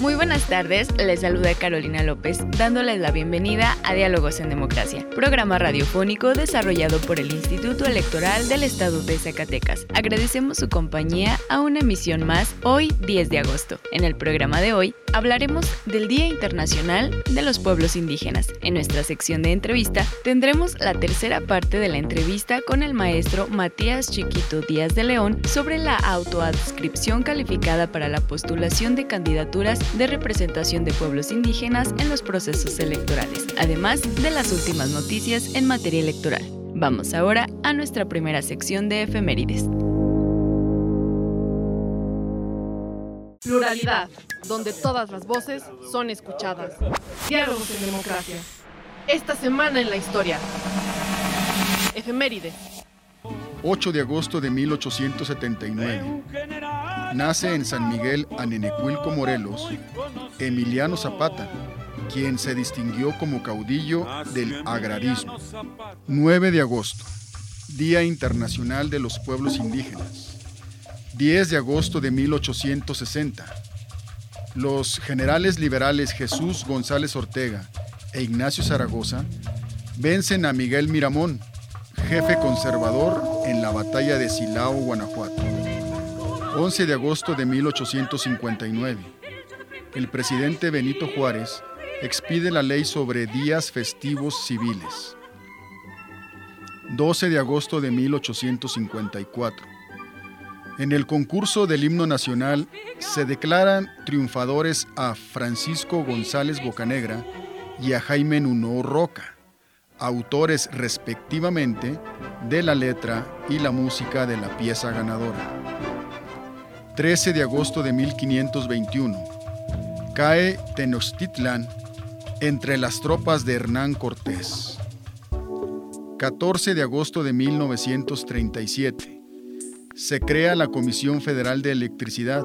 Muy buenas tardes, les saluda Carolina López, dándoles la bienvenida a Diálogos en Democracia, programa radiofónico desarrollado por el Instituto Electoral del Estado de Zacatecas. Agradecemos su compañía a una emisión más hoy 10 de agosto. En el programa de hoy hablaremos del Día Internacional de los Pueblos Indígenas. En nuestra sección de entrevista tendremos la tercera parte de la entrevista con el maestro Matías Chiquito Díaz de León sobre la autoadscripción calificada para la postulación de candidaturas de representación de pueblos indígenas en los procesos electorales, además de las últimas noticias en materia electoral. Vamos ahora a nuestra primera sección de efemérides. Pluralidad, donde todas las voces son escuchadas. Diálogos en democracia. Esta semana en la historia. Efemérides. 8 de agosto de 1879. Nace en San Miguel, Anenecuilco, Morelos, Emiliano Zapata, quien se distinguió como caudillo del agrarismo. 9 de agosto, Día Internacional de los Pueblos Indígenas. 10 de agosto de 1860. Los generales liberales Jesús González Ortega e Ignacio Zaragoza vencen a Miguel Miramón, jefe conservador en la batalla de Silao, Guanajuato. 11 de agosto de 1859. El presidente Benito Juárez expide la ley sobre días festivos civiles. 12 de agosto de 1854. En el concurso del himno nacional se declaran triunfadores a Francisco González Bocanegra y a Jaime Nuno Roca, autores respectivamente de la letra y la música de la pieza ganadora. 13 de agosto de 1521. Cae Tenochtitlan entre las tropas de Hernán Cortés. 14 de agosto de 1937. Se crea la Comisión Federal de Electricidad,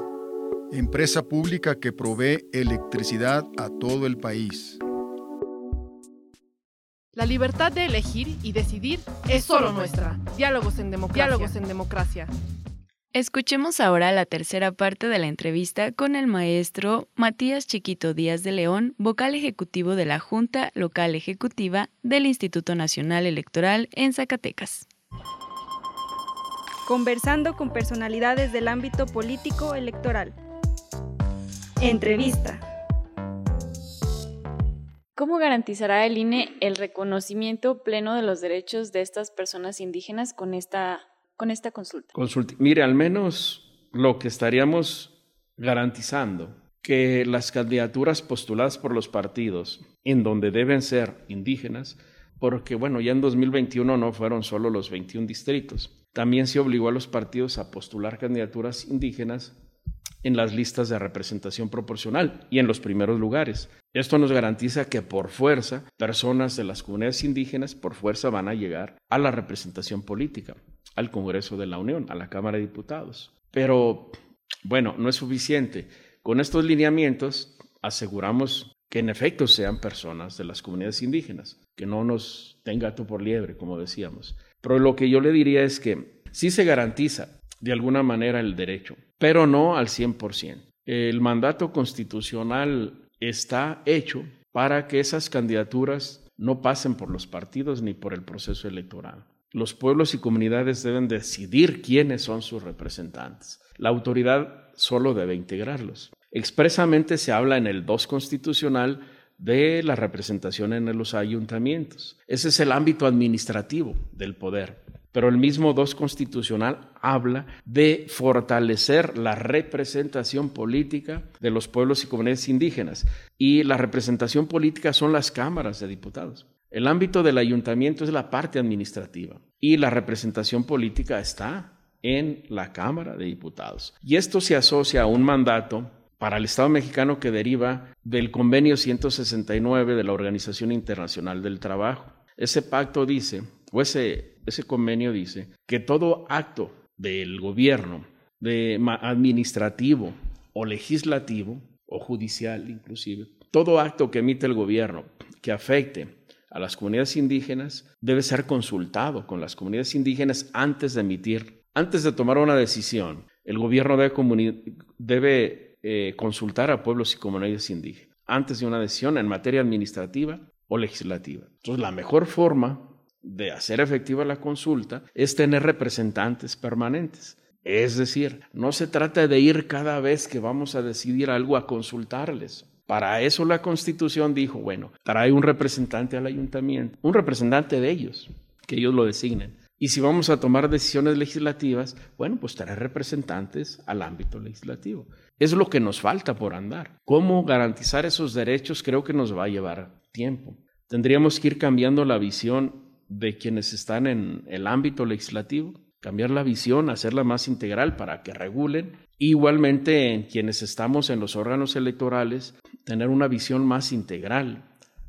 empresa pública que provee electricidad a todo el país. La libertad de elegir y decidir es solo nuestra. Diálogos en democracia. Diálogos en democracia. Escuchemos ahora la tercera parte de la entrevista con el maestro Matías Chiquito Díaz de León, vocal ejecutivo de la Junta Local Ejecutiva del Instituto Nacional Electoral en Zacatecas. Conversando con personalidades del ámbito político electoral. Entrevista. ¿Cómo garantizará el INE el reconocimiento pleno de los derechos de estas personas indígenas con esta con esta consulta? Mire, al menos lo que estaríamos garantizando que las candidaturas postuladas por los partidos, en donde deben ser indígenas, porque bueno, ya en 2021 no fueron solo los 21 distritos, también se obligó a los partidos a postular candidaturas indígenas en las listas de representación proporcional y en los primeros lugares. Esto nos garantiza que por fuerza personas de las comunidades indígenas por fuerza van a llegar a la representación política al Congreso de la Unión, a la Cámara de Diputados. Pero, bueno, no es suficiente. Con estos lineamientos aseguramos que en efecto sean personas de las comunidades indígenas, que no nos tenga gato por liebre, como decíamos. Pero lo que yo le diría es que sí se garantiza de alguna manera el derecho, pero no al 100%. El mandato constitucional está hecho para que esas candidaturas no pasen por los partidos ni por el proceso electoral. Los pueblos y comunidades deben decidir quiénes son sus representantes. La autoridad solo debe integrarlos. Expresamente se habla en el 2 constitucional de la representación en los ayuntamientos. Ese es el ámbito administrativo del poder. pero el mismo 2 constitucional habla de fortalecer la representación política de los pueblos y comunidades indígenas. Y la representación política son las cámaras de diputados. El ámbito del ayuntamiento es la parte administrativa y la representación política está en la Cámara de Diputados. Y esto se asocia a un mandato para el Estado mexicano que deriva del convenio 169 de la Organización Internacional del Trabajo. Ese pacto dice, o ese ese convenio dice que todo acto del gobierno, de administrativo o legislativo o judicial inclusive, todo acto que emite el gobierno que afecte a las comunidades indígenas debe ser consultado con las comunidades indígenas antes de emitir, antes de tomar una decisión. El gobierno debe, eh, consultar a pueblos y comunidades indígenas antes de una decisión en materia administrativa o legislativa. Entonces, la mejor forma de hacer efectiva la consulta es tener representantes permanentes. Es decir, no se trata de ir cada vez que vamos a decidir algo a consultarles. Para eso la Constitución dijo, bueno, trae un representante al ayuntamiento, un representante de ellos, que ellos lo designen. Y si vamos a tomar decisiones legislativas, bueno, pues traer representantes al ámbito legislativo. Es lo que nos falta por andar. ¿Cómo garantizar esos derechos? Creo que nos va a llevar tiempo. Tendríamos que ir cambiando la visión de quienes están en el ámbito legislativo, cambiar la visión, hacerla más integral para que regulen. Igualmente, en quienes estamos en los órganos electorales, tener una visión más integral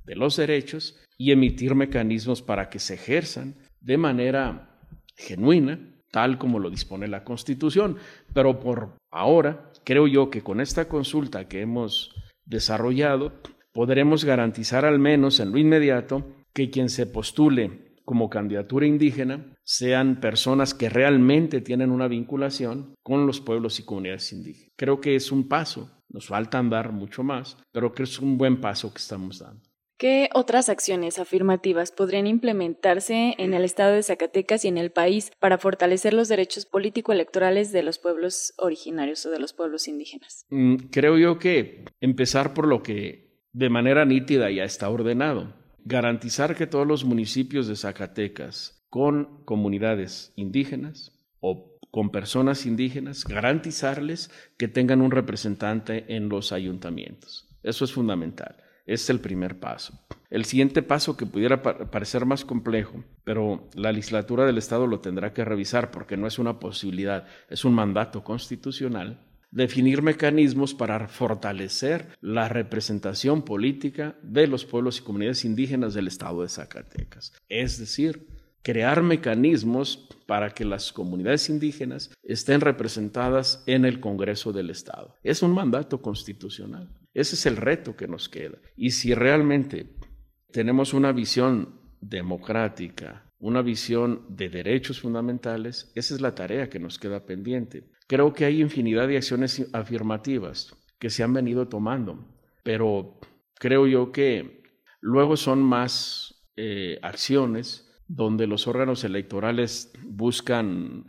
de los derechos y emitir mecanismos para que se ejerzan de manera genuina, tal como lo dispone la Constitución. Pero por ahora, creo yo que con esta consulta que hemos desarrollado, podremos garantizar al menos en lo inmediato que quien se postule como candidatura indígena sean personas que realmente tienen una vinculación con los pueblos y comunidades indígenas. Creo que es un paso, nos falta andar mucho más, pero creo que es un buen paso que estamos dando. ¿Qué otras acciones afirmativas podrían implementarse en el estado de Zacatecas y en el país para fortalecer los derechos político-electorales de los pueblos originarios o de los pueblos indígenas? Mm, creo yo que empezar por lo que de manera nítida ya está ordenado garantizar que todos los municipios de Zacatecas con comunidades indígenas o con personas indígenas, garantizarles que tengan un representante en los ayuntamientos. Eso es fundamental. Es el primer paso. El siguiente paso que pudiera parecer más complejo, pero la legislatura del Estado lo tendrá que revisar porque no es una posibilidad, es un mandato constitucional, definir mecanismos para fortalecer la representación política de los pueblos y comunidades indígenas del estado de Zacatecas. Es decir, crear mecanismos para que las comunidades indígenas estén representadas en el Congreso del Estado. Es un mandato constitucional. Ese es el reto que nos queda. Y si realmente tenemos una visión democrática, una visión de derechos fundamentales, esa es la tarea que nos queda pendiente. Creo que hay infinidad de acciones afirmativas que se han venido tomando, pero creo yo que luego son más eh, acciones donde los órganos electorales buscan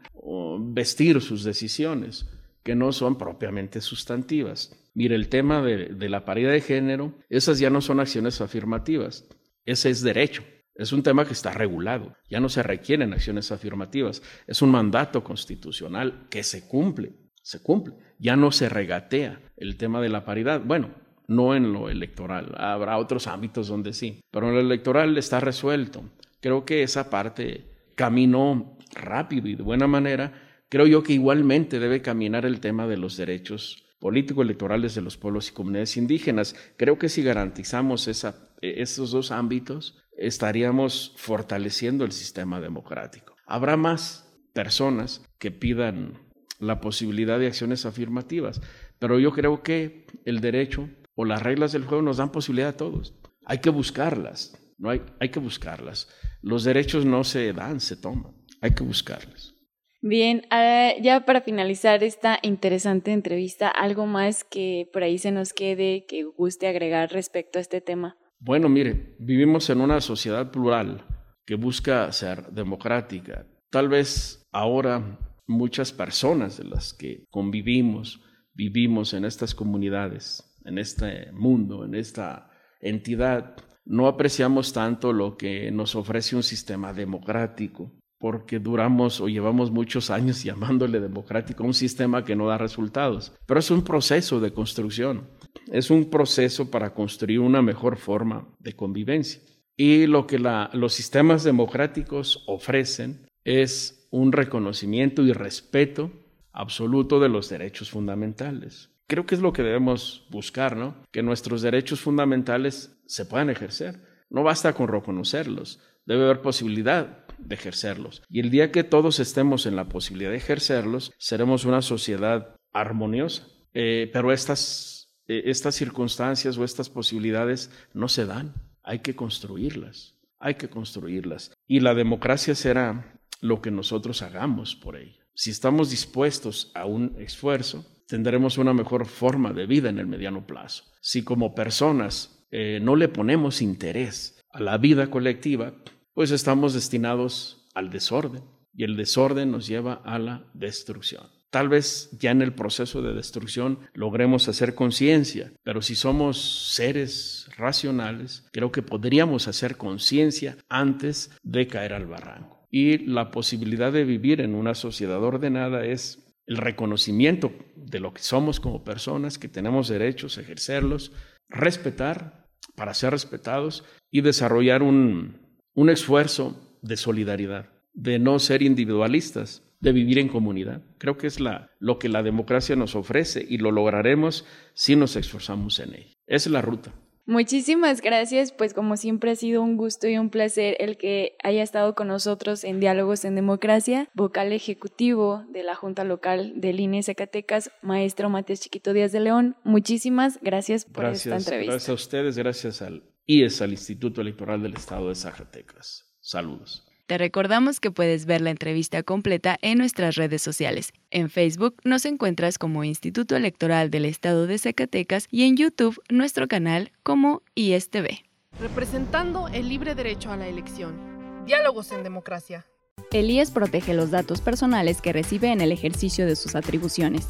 vestir sus decisiones, que no son propiamente sustantivas. Mire, el tema de, la paridad de género, esas ya no son acciones afirmativas, ese es derecho. Es un tema que está regulado, ya no se requieren acciones afirmativas, es un mandato constitucional que se cumple, se cumple, ya no se regatea el tema de la paridad. Bueno, no en lo electoral, habrá otros ámbitos donde sí, pero en lo electoral está resuelto. Creo que esa parte caminó rápido y de buena manera. Creo yo que igualmente debe caminar el tema de los derechos político-electorales de los pueblos y comunidades indígenas. Creo que si garantizamos esos dos ámbitos, estaríamos fortaleciendo el sistema democrático. Habrá más personas que pidan la posibilidad de acciones afirmativas, pero yo creo que el derecho o las reglas del juego nos dan posibilidad a todos. Hay que buscarlas, no hay, hay que buscarlas. Los derechos no se dan, se toman. Hay que buscarlas. Bien, ah, ya para finalizar esta interesante entrevista, ¿algo más que por ahí se nos quede que guste agregar respecto a este tema? Bueno, mire, vivimos en una sociedad plural que busca ser democrática. Tal vez ahora muchas personas de las que convivimos, vivimos en estas comunidades, en este mundo, en esta entidad, no apreciamos tanto lo que nos ofrece un sistema democrático. porque duramos o llevamos muchos años llamándole democrático a un sistema que no da resultados. Pero es un proceso de construcción, es un proceso para construir una mejor forma de convivencia. Y lo que los sistemas democráticos ofrecen es un reconocimiento y respeto absoluto de los derechos fundamentales. Creo que es lo que debemos buscar, ¿no? Que nuestros derechos fundamentales se puedan ejercer. No basta con reconocerlos, debe haber posibilidad de ejercerlos. Y el día que todos estemos en la posibilidad de ejercerlos, seremos una sociedad armoniosa. Eh, pero estas, eh, estas circunstancias o estas posibilidades no se dan. Hay que construirlas. Hay que construirlas. Y la democracia será lo que nosotros hagamos por ella. Si estamos dispuestos a un esfuerzo, tendremos una mejor forma de vida en el mediano plazo. Si como personas eh, no le ponemos interés a la vida colectiva, pues estamos destinados al desorden y el desorden nos lleva a la destrucción. Tal vez ya en el proceso de destrucción logremos hacer conciencia, pero si somos seres racionales, creo que podríamos hacer conciencia antes de caer al barranco. Y la posibilidad de vivir en una sociedad ordenada es el reconocimiento de lo que somos como personas, que tenemos derechos, ejercerlos, respetar para ser respetados y desarrollar un, un esfuerzo de solidaridad, de no ser individualistas, de vivir en comunidad. Creo que es la, lo que la democracia nos ofrece y lo lograremos si nos esforzamos en ella. Esa es la ruta. Muchísimas gracias, pues como siempre ha sido un gusto y un placer el que haya estado con nosotros en Diálogos en Democracia, vocal ejecutivo de la Junta Local del INE Zacatecas, maestro Matías Chiquito Díaz de León. Muchísimas gracias por esta entrevista. Gracias a ustedes, gracias al IES, al Instituto Electoral del Estado de Zacatecas. Saludos. Te recordamos que puedes ver la entrevista completa en nuestras redes sociales. En Facebook nos encuentras como Instituto Electoral del Estado de Zacatecas y en YouTube nuestro canal como ISTV. Representando el libre derecho a la elección. Diálogos en democracia. El IES protege los datos personales que recibe en el ejercicio de sus atribuciones.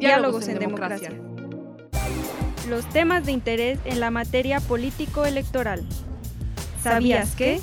Diálogos en democracia. Los temas de interés en la materia político-electoral. ¿Sabías que?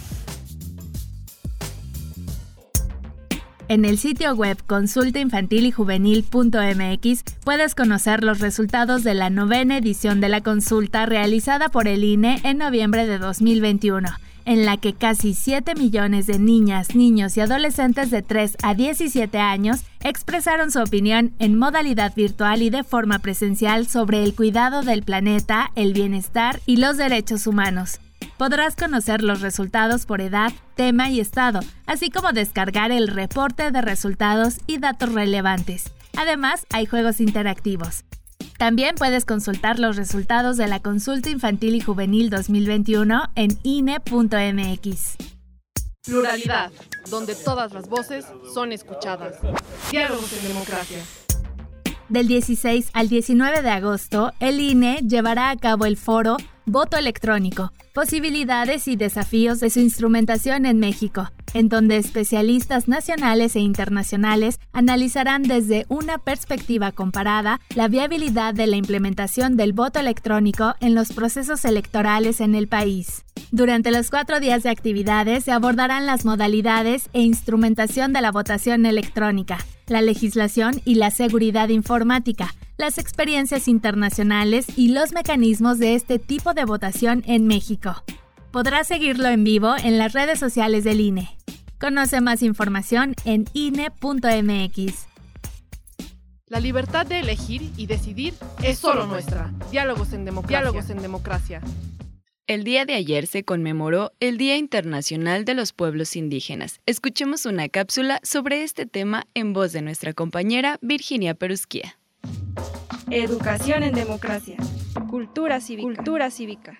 En el sitio web consultainfantilyjuvenil.mx puedes conocer los resultados de la novena edición de la consulta realizada por el INE en noviembre de 2021 en la que casi 7 millones de niñas, niños y adolescentes de 3 a 17 años expresaron su opinión en modalidad virtual y de forma presencial sobre el cuidado del planeta, el bienestar y los derechos humanos. Podrás conocer los resultados por edad, tema y estado, así como descargar el reporte de resultados y datos relevantes. Además, hay juegos interactivos. También puedes consultar los resultados de la consulta infantil y juvenil 2021 en INE.mx. Pluralidad, donde todas las voces son escuchadas. Diálogos en democracia. Del 16 al 19 de agosto, el INE llevará a cabo el foro Voto electrónico, posibilidades y desafíos de su instrumentación en México, en donde especialistas nacionales e internacionales analizarán desde una perspectiva comparada la viabilidad de la implementación del voto electrónico en los procesos electorales en el país. Durante los cuatro días de actividades se abordarán las modalidades e instrumentación de la votación electrónica, la legislación y la seguridad informática, las experiencias internacionales y los mecanismos de este tipo de votación en México. Podrás seguirlo en vivo en las redes sociales del INE. Conoce más información en INE.mx. La libertad de elegir y decidir es solo nuestra. Diálogos en democracia. Diálogos en democracia. El día de ayer se conmemoró el Día Internacional de los Pueblos Indígenas. Escuchemos una cápsula sobre este tema en voz de nuestra compañera Virginia Perusquía. Educación en democracia. Cultura cívica. Cultura cívica.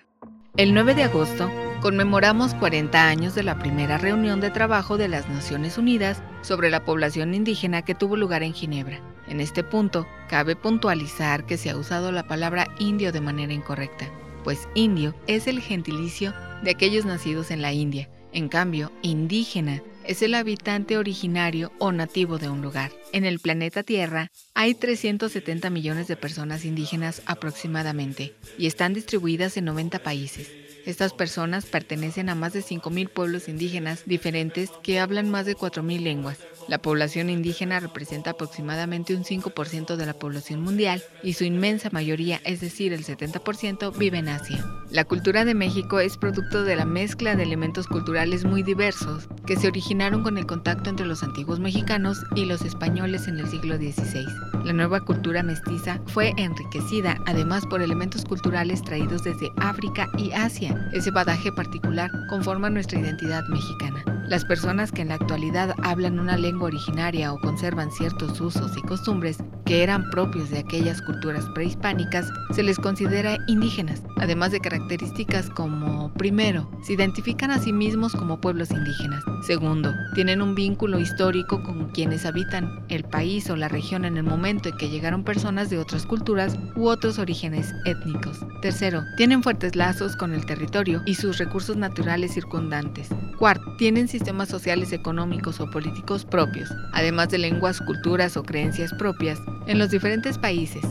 El 9 de agosto conmemoramos 40 años de la primera reunión de trabajo de las Naciones Unidas sobre la población indígena que tuvo lugar en Ginebra. En este punto, cabe puntualizar que se ha usado la palabra indio de manera incorrecta, pues indio es el gentilicio de aquellos nacidos en la India. En cambio, indígena es el habitante originario o nativo de un lugar. En el planeta Tierra hay 370 millones de personas indígenas aproximadamente y están distribuidas en 90 países. Estas personas pertenecen a más de 5.000 pueblos indígenas diferentes que hablan más de 4.000 lenguas. La población indígena representa aproximadamente un 5% de la población mundial y su inmensa mayoría, es decir, el 70%, vive en Asia. La cultura de México es producto de la mezcla de elementos culturales muy diversos que se originaron con el contacto entre los antiguos mexicanos y los españoles en el siglo XVI. La nueva cultura mestiza fue enriquecida además por elementos culturales traídos desde África y Asia. Ese badaje particular conforma nuestra identidad mexicana. Las personas que en la actualidad hablan una lengua originaria o conservan ciertos usos y costumbres que eran propios de aquellas culturas prehispánicas se les considera indígenas, además de características como, primero, se identifican a sí mismos como pueblos indígenas, segundo, tienen un vínculo histórico con quienes habitan el país o la región en el momento en que llegaron personas de otras culturas u otros orígenes étnicos, tercero, tienen fuertes lazos con el territorio y sus recursos naturales circundantes, cuarto, tienen sistemas sociales, económicos o políticos propios, además de lenguas, culturas o creencias propias en los diferentes países.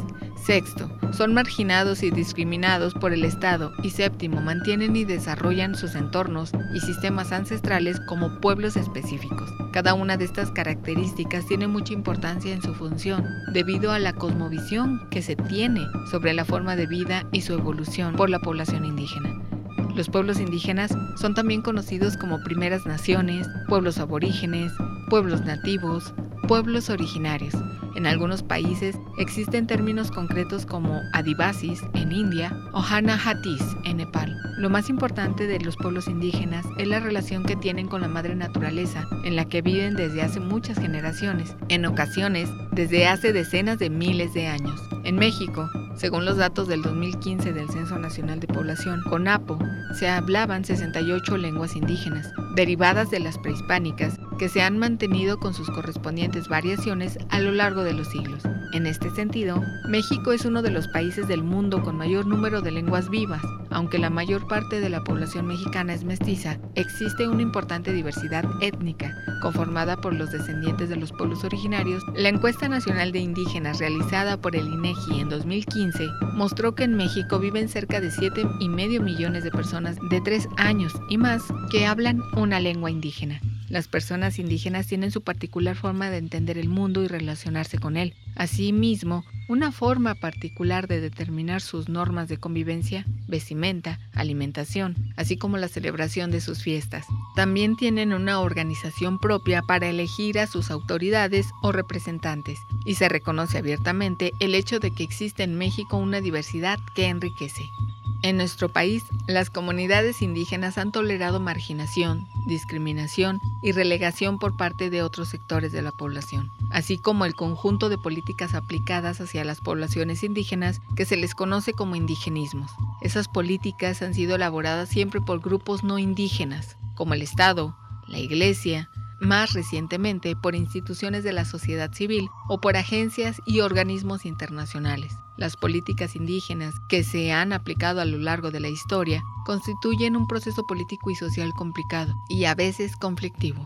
Sexto, son marginados y discriminados por el Estado. Y séptimo, mantienen y desarrollan sus entornos y sistemas ancestrales como pueblos específicos. Cada una de estas características tiene mucha importancia en su función, debido a la cosmovisión que se tiene sobre la forma de vida y su evolución por la población indígena. Los pueblos indígenas son también conocidos como primeras naciones, pueblos aborígenes, pueblos nativos, pueblos originarios. En algunos países existen términos concretos como Adivasis en India o Hanahatis en Nepal. Lo más importante de los pueblos indígenas es la relación que tienen con la madre naturaleza, en la que viven desde hace muchas generaciones, en ocasiones desde hace decenas de miles de años. En México, según los datos del 2015 del Censo Nacional de Población, CONAPO, se hablaban 68 lenguas indígenas, derivadas de las prehispánicas, que se han mantenido con sus correspondientes variaciones a lo largo de los siglos. En este sentido, México es uno de los países del mundo con mayor número de lenguas vivas. Aunque la mayor parte de la población mexicana es mestiza, existe una importante diversidad étnica, conformada por los descendientes de los pueblos originarios. La encuesta nacional de indígenas realizada por el INEGI en 2015 mostró que en México viven cerca de 7,5 millones de personas de 3 años y más que hablan una lengua indígena. Las personas indígenas tienen su particular forma de entender el mundo y relacionarse con él. Asimismo, una forma particular de determinar sus normas de convivencia, vestimenta, alimentación, así como la celebración de sus fiestas. También tienen una organización propia para elegir a sus autoridades o representantes, y se reconoce abiertamente el hecho de que existe en México una diversidad que enriquece. En nuestro país, las comunidades indígenas han tolerado marginación, discriminación y relegación por parte de otros sectores de la población, así como el conjunto de políticas aplicadas hacia las poblaciones indígenas que se les conoce como indigenismos. Esas políticas han sido elaboradas siempre por grupos no indígenas, como el Estado, la Iglesia, más recientemente por instituciones de la sociedad civil o por agencias y organismos internacionales. Las políticas indígenas que se han aplicado a lo largo de la historia constituyen un proceso político y social complicado y a veces conflictivo.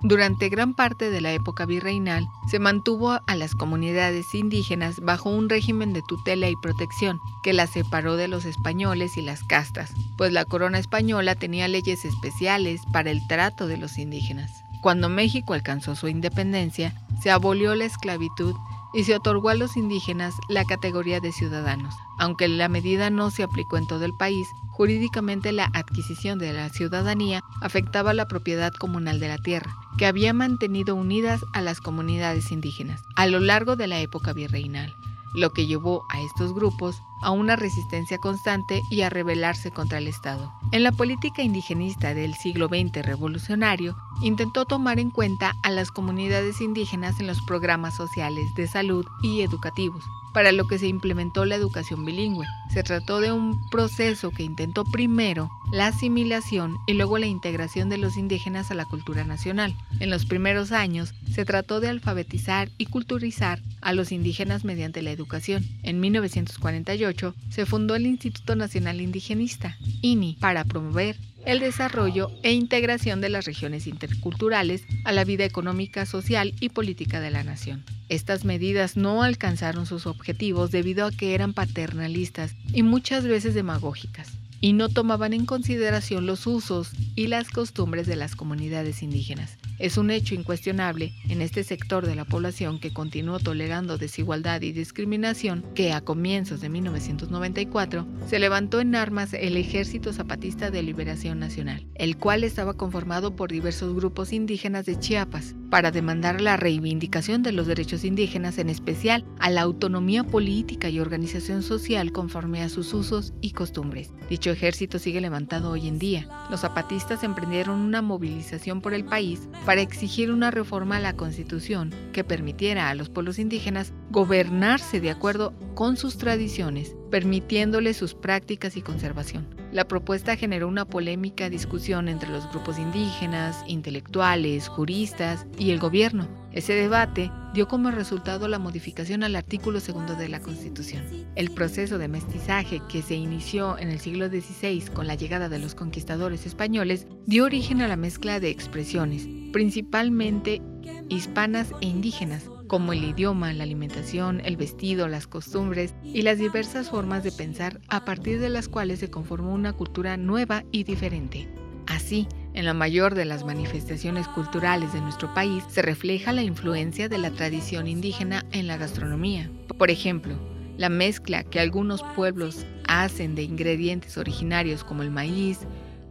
Durante gran parte de la época virreinal se mantuvo a las comunidades indígenas bajo un régimen de tutela y protección que las separó de los españoles y las castas, pues la corona española tenía leyes especiales para el trato de los indígenas. Cuando México alcanzó su independencia, se abolió la esclavitud y se otorgó a los indígenas la categoría de ciudadanos. Aunque la medida no se aplicó en todo el país, jurídicamente la adquisición de la ciudadanía afectaba la propiedad comunal de la tierra, que había mantenido unidas a las comunidades indígenas a lo largo de la época virreinal lo que llevó a estos grupos a una resistencia constante y a rebelarse contra el Estado. En la política indigenista del siglo XX revolucionario, intentó tomar en cuenta a las comunidades indígenas en los programas sociales de salud y educativos, para lo que se implementó la educación bilingüe. Se trató de un proceso que intentó primero la asimilación y luego la integración de los indígenas a la cultura nacional. En los primeros años se trató de alfabetizar y culturizar a los indígenas mediante la educación. En 1948 se fundó el Instituto Nacional Indigenista, INI, para promover el desarrollo e integración de las regiones interculturales a la vida económica, social y política de la nación. Estas medidas no alcanzaron sus objetivos debido a que eran paternalistas y muchas veces demagógicas y no tomaban en consideración los usos y las costumbres de las comunidades indígenas. Es un hecho incuestionable en este sector de la población que continuó tolerando desigualdad y discriminación que a comienzos de 1994 se levantó en armas el Ejército Zapatista de Liberación Nacional, el cual estaba conformado por diversos grupos indígenas de Chiapas, para demandar la reivindicación de los derechos indígenas, en especial a la autonomía política y organización social conforme a sus usos y costumbres. Dicho ejército sigue levantado hoy en día. Los zapatistas emprendieron una movilización por el país para exigir una reforma a la Constitución que permitiera a los pueblos indígenas gobernarse de acuerdo con sus tradiciones, permitiéndoles sus prácticas y conservación. La propuesta generó una polémica discusión entre los grupos indígenas, intelectuales, juristas y el gobierno. Ese debate dio como resultado la modificación al artículo segundo de la Constitución. El proceso de mestizaje que se inició en el siglo XVI con la llegada de los conquistadores españoles dio origen a la mezcla de expresiones, principalmente hispanas e indígenas, como el idioma, la alimentación, el vestido, las costumbres y las diversas formas de pensar a partir de las cuales se conformó una cultura nueva y diferente. Así, en la mayor de las manifestaciones culturales de nuestro país se refleja la influencia de la tradición indígena en la gastronomía. Por ejemplo, la mezcla que algunos pueblos hacen de ingredientes originarios como el maíz,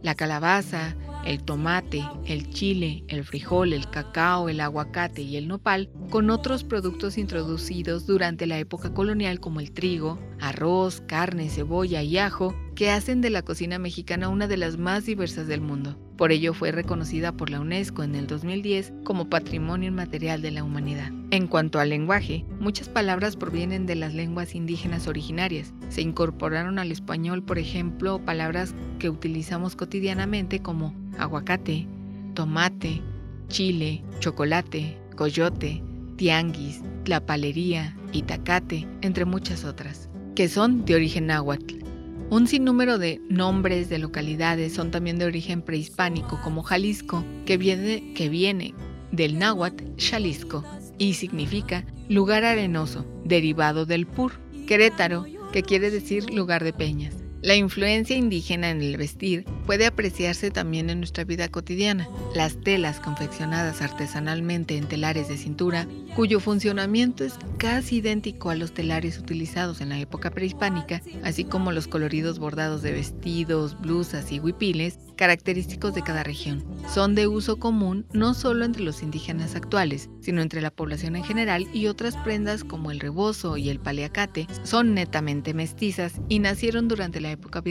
la calabaza, el tomate, el chile, el frijol, el cacao, el aguacate y el nopal con otros productos introducidos durante la época colonial como el trigo, arroz, carne, cebolla y ajo, que hacen de la cocina mexicana una de las más diversas del mundo. Por ello fue reconocida por la UNESCO en el 2010 como Patrimonio Inmaterial de la Humanidad. En cuanto al lenguaje, muchas palabras provienen de las lenguas indígenas originarias. Se incorporaron al español, por ejemplo, palabras que utilizamos cotidianamente como aguacate, tomate, chile, chocolate, coyote, tianguis, tlapalería, itacate, entre muchas otras, que son de origen náhuatl. Un sinnúmero de nombres de localidades son también de origen prehispánico, como Jalisco, que viene, que viene del náhuatl Jalisco y significa lugar arenoso, derivado del pur. Querétaro, que quiere decir lugar de peñas. La influencia indígena en el vestir puede apreciarse también en nuestra vida cotidiana. Las telas confeccionadas artesanalmente en telares de cintura, cuyo funcionamiento es casi idéntico a los telares utilizados en la época prehispánica, así como los coloridos bordados de vestidos, blusas y huipiles, característicos de cada región. Son de uso común no solo entre los indígenas actuales, sino entre la población en general y otras prendas como el rebozo y el paliacate son netamente mestizas y nacieron durante la época.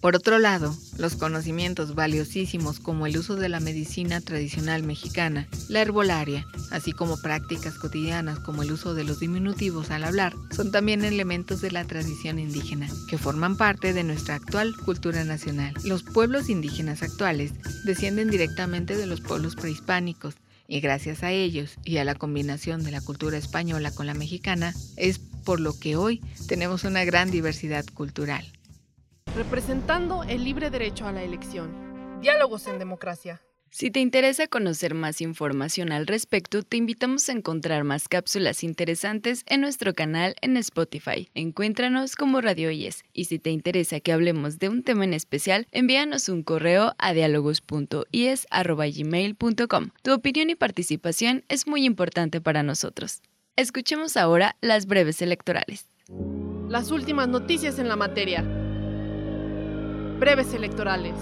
Por otro lado, los conocimientos valiosísimos como el uso de la medicina tradicional mexicana, la herbolaria, así como prácticas cotidianas como el uso de los diminutivos al hablar, son también elementos de la tradición indígena, que forman parte de nuestra actual cultura nacional. Los pueblos indígenas actuales descienden directamente de los pueblos prehispánicos, y gracias a ellos y a la combinación de la cultura española con la mexicana, es por lo que hoy tenemos una gran diversidad cultural representando el libre derecho a la elección. Diálogos en democracia. Si te interesa conocer más información al respecto, te invitamos a encontrar más cápsulas interesantes en nuestro canal en Spotify. Encuéntranos como Radio Yes. Y si te interesa que hablemos de un tema en especial, envíanos un correo a dialogos.ies.gmail.com. Tu opinión y participación es muy importante para nosotros. Escuchemos ahora las breves electorales. Las últimas noticias en la materia breves electorales.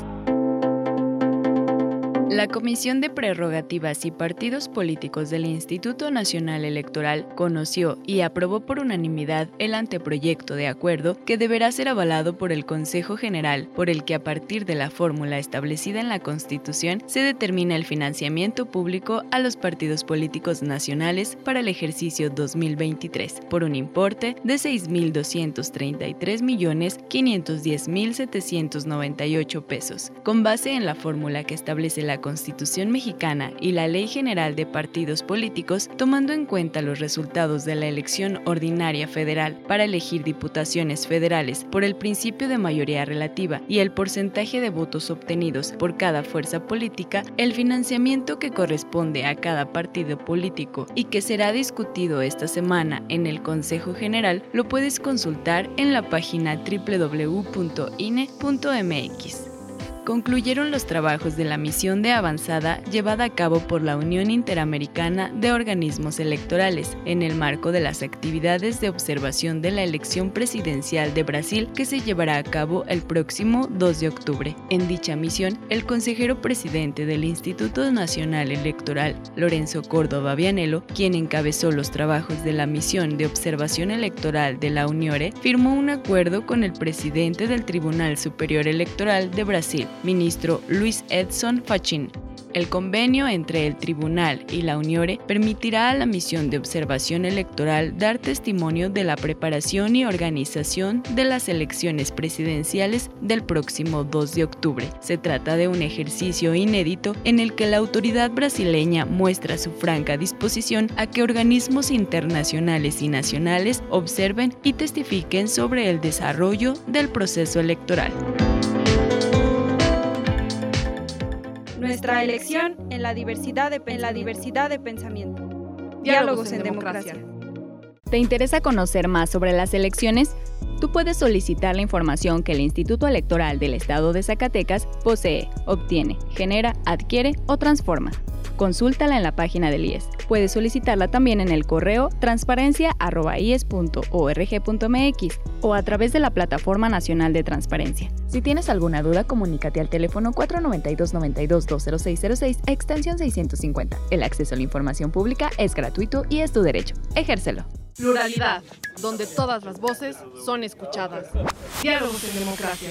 La Comisión de Prerrogativas y Partidos Políticos del Instituto Nacional Electoral conoció y aprobó por unanimidad el anteproyecto de acuerdo que deberá ser avalado por el Consejo General, por el que a partir de la fórmula establecida en la Constitución se determina el financiamiento público a los partidos políticos nacionales para el ejercicio 2023 por un importe de 6.233.510.798 pesos, con base en la fórmula que establece la Constitución mexicana y la Ley General de Partidos Políticos, tomando en cuenta los resultados de la elección ordinaria federal para elegir diputaciones federales por el principio de mayoría relativa y el porcentaje de votos obtenidos por cada fuerza política, el financiamiento que corresponde a cada partido político y que será discutido esta semana en el Consejo General, lo puedes consultar en la página www.ine.mx concluyeron los trabajos de la misión de avanzada llevada a cabo por la Unión Interamericana de Organismos Electorales en el marco de las actividades de observación de la elección presidencial de Brasil que se llevará a cabo el próximo 2 de octubre. En dicha misión, el consejero presidente del Instituto Nacional Electoral, Lorenzo Córdoba Vianello, quien encabezó los trabajos de la misión de observación electoral de la UNIORE, firmó un acuerdo con el presidente del Tribunal Superior Electoral de Brasil, ministro Luis Edson Fachin. El convenio entre el tribunal y la Uniore permitirá a la misión de observación electoral dar testimonio de la preparación y organización de las elecciones presidenciales del próximo 2 de octubre. Se trata de un ejercicio inédito en el que la autoridad brasileña muestra su franca disposición a que organismos internacionales y nacionales observen y testifiquen sobre el desarrollo del proceso electoral. Nuestra elección en la diversidad de, en la diversidad de pensamiento. Diálogos en democracia. ¿Te interesa conocer más sobre las elecciones? Tú puedes solicitar la información que el Instituto Electoral del Estado de Zacatecas posee, obtiene, genera, adquiere o transforma. Consúltala en la página del IES. Puedes solicitarla también en el correo transparencia.ies.org.mx o a través de la Plataforma Nacional de Transparencia. Si tienes alguna duda, comunícate al teléfono 492-92-20606, extensión 650. El acceso a la información pública es gratuito y es tu derecho. Ejércelo. Pluralidad, donde todas las voces son escuchadas. Diálogos en democracia.